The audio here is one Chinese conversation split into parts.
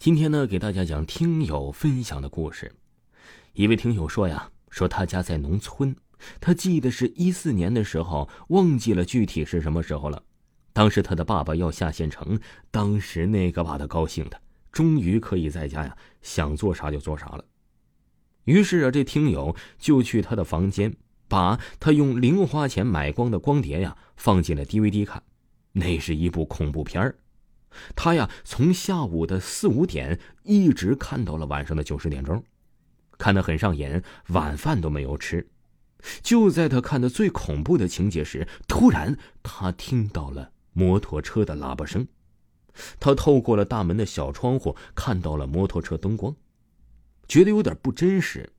今天呢，给大家讲听友分享的故事。一位听友说呀，说他家在农村，他记得是一四年的时候，忘记了具体是什么时候了。当时他的爸爸要下县城，当时那个把他高兴的，终于可以在家呀，想做啥就做啥了。于是啊，这听友就去他的房间，把他用零花钱买光的光碟呀，放进了 DVD 看，那是一部恐怖片儿。他呀，从下午的四五点一直看到了晚上的九十点钟，看得很上瘾，晚饭都没有吃。就在他看的最恐怖的情节时，突然他听到了摩托车的喇叭声。他透过了大门的小窗户，看到了摩托车灯光，觉得有点不真实。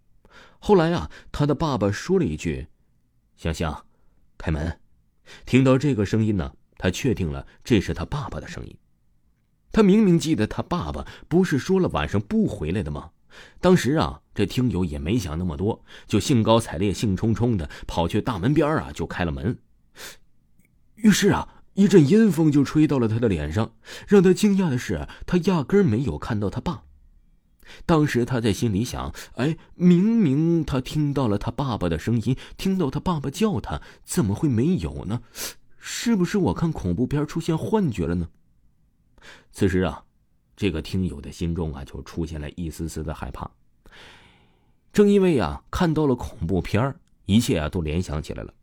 后来啊，他的爸爸说了一句：“香香，开门。”听到这个声音呢，他确定了这是他爸爸的声音。他明明记得他爸爸不是说了晚上不回来的吗？当时啊，这听友也没想那么多，就兴高采烈、兴冲冲的跑去大门边啊，就开了门。于是啊，一阵阴风就吹到了他的脸上。让他惊讶的是，他压根没有看到他爸。当时他在心里想：哎，明明他听到了他爸爸的声音，听到他爸爸叫他，怎么会没有呢？是不是我看恐怖片出现幻觉了呢？此时啊，这个听友的心中啊就出现了一丝丝的害怕。正因为啊看到了恐怖片一切啊都联想起来了。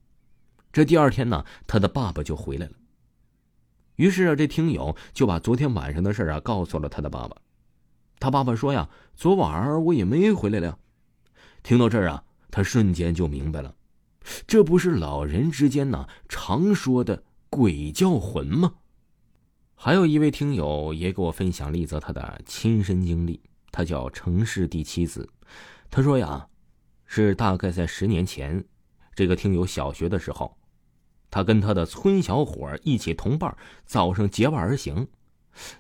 这第二天呢，他的爸爸就回来了。于是啊，这听友就把昨天晚上的事啊告诉了他的爸爸。他爸爸说呀：“昨晚我也没回来了。”听到这儿啊，他瞬间就明白了，这不是老人之间呢常说的鬼叫魂吗？还有一位听友也给我分享了一则他的亲身经历，他叫城市第七子。他说呀，是大概在十年前，这个听友小学的时候，他跟他的村小伙一起同伴，早上结伴而行。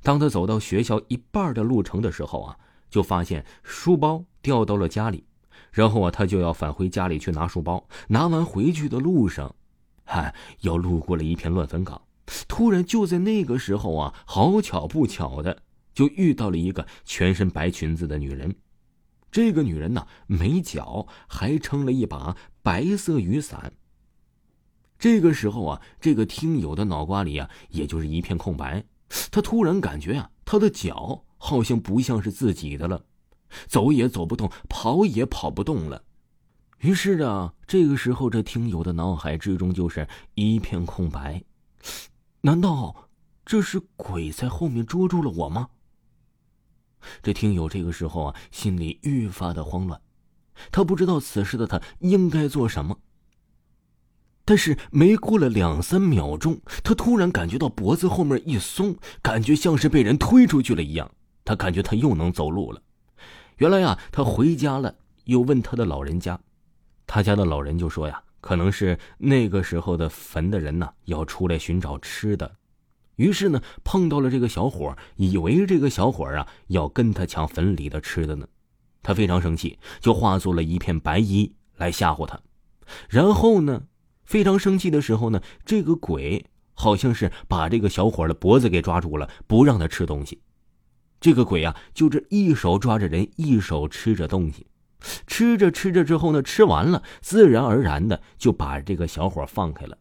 当他走到学校一半的路程的时候啊，就发现书包掉到了家里，然后啊，他就要返回家里去拿书包。拿完回去的路上，嗨，又路过了一片乱坟岗。突然，就在那个时候啊，好巧不巧的，就遇到了一个全身白裙子的女人。这个女人呢，没脚，还撑了一把白色雨伞。这个时候啊，这个听友的脑瓜里啊，也就是一片空白。他突然感觉啊，他的脚好像不像是自己的了，走也走不动，跑也跑不动了。于是啊，这个时候这听友的脑海之中就是一片空白。难道这是鬼在后面捉住了我吗？这听友这个时候啊，心里愈发的慌乱，他不知道此时的他应该做什么。但是没过了两三秒钟，他突然感觉到脖子后面一松，感觉像是被人推出去了一样。他感觉他又能走路了。原来呀，他回家了，又问他的老人家，他家的老人就说呀。可能是那个时候的坟的人呢，要出来寻找吃的，于是呢碰到了这个小伙，以为这个小伙啊要跟他抢坟里的吃的呢，他非常生气，就化作了一片白衣来吓唬他。然后呢，非常生气的时候呢，这个鬼好像是把这个小伙的脖子给抓住了，不让他吃东西。这个鬼啊，就这一手抓着人，一手吃着东西。吃着吃着之后呢，吃完了，自然而然的就把这个小伙放开了。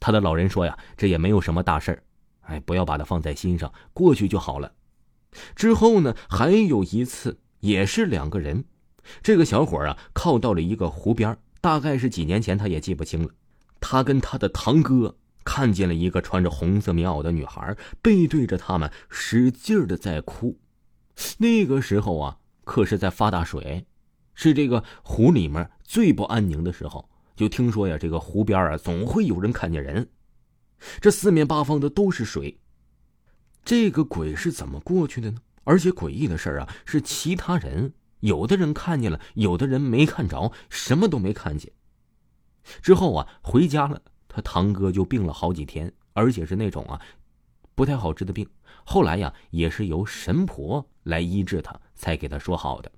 他的老人说呀，这也没有什么大事儿，哎，不要把他放在心上，过去就好了。之后呢，还有一次，也是两个人，这个小伙啊，靠到了一个湖边，大概是几年前，他也记不清了。他跟他的堂哥看见了一个穿着红色棉袄的女孩，背对着他们，使劲的在哭。那个时候啊。可是，在发大水，是这个湖里面最不安宁的时候。就听说呀，这个湖边啊，总会有人看见人。这四面八方的都是水。这个鬼是怎么过去的呢？而且诡异的事啊，是其他人有的人看见了，有的人没看着，什么都没看见。之后啊，回家了，他堂哥就病了好几天，而且是那种啊。不太好治的病，后来呀也是由神婆来医治他，才给他说好的。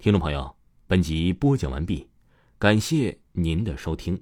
听众朋友，本集播讲完毕，感谢您的收听。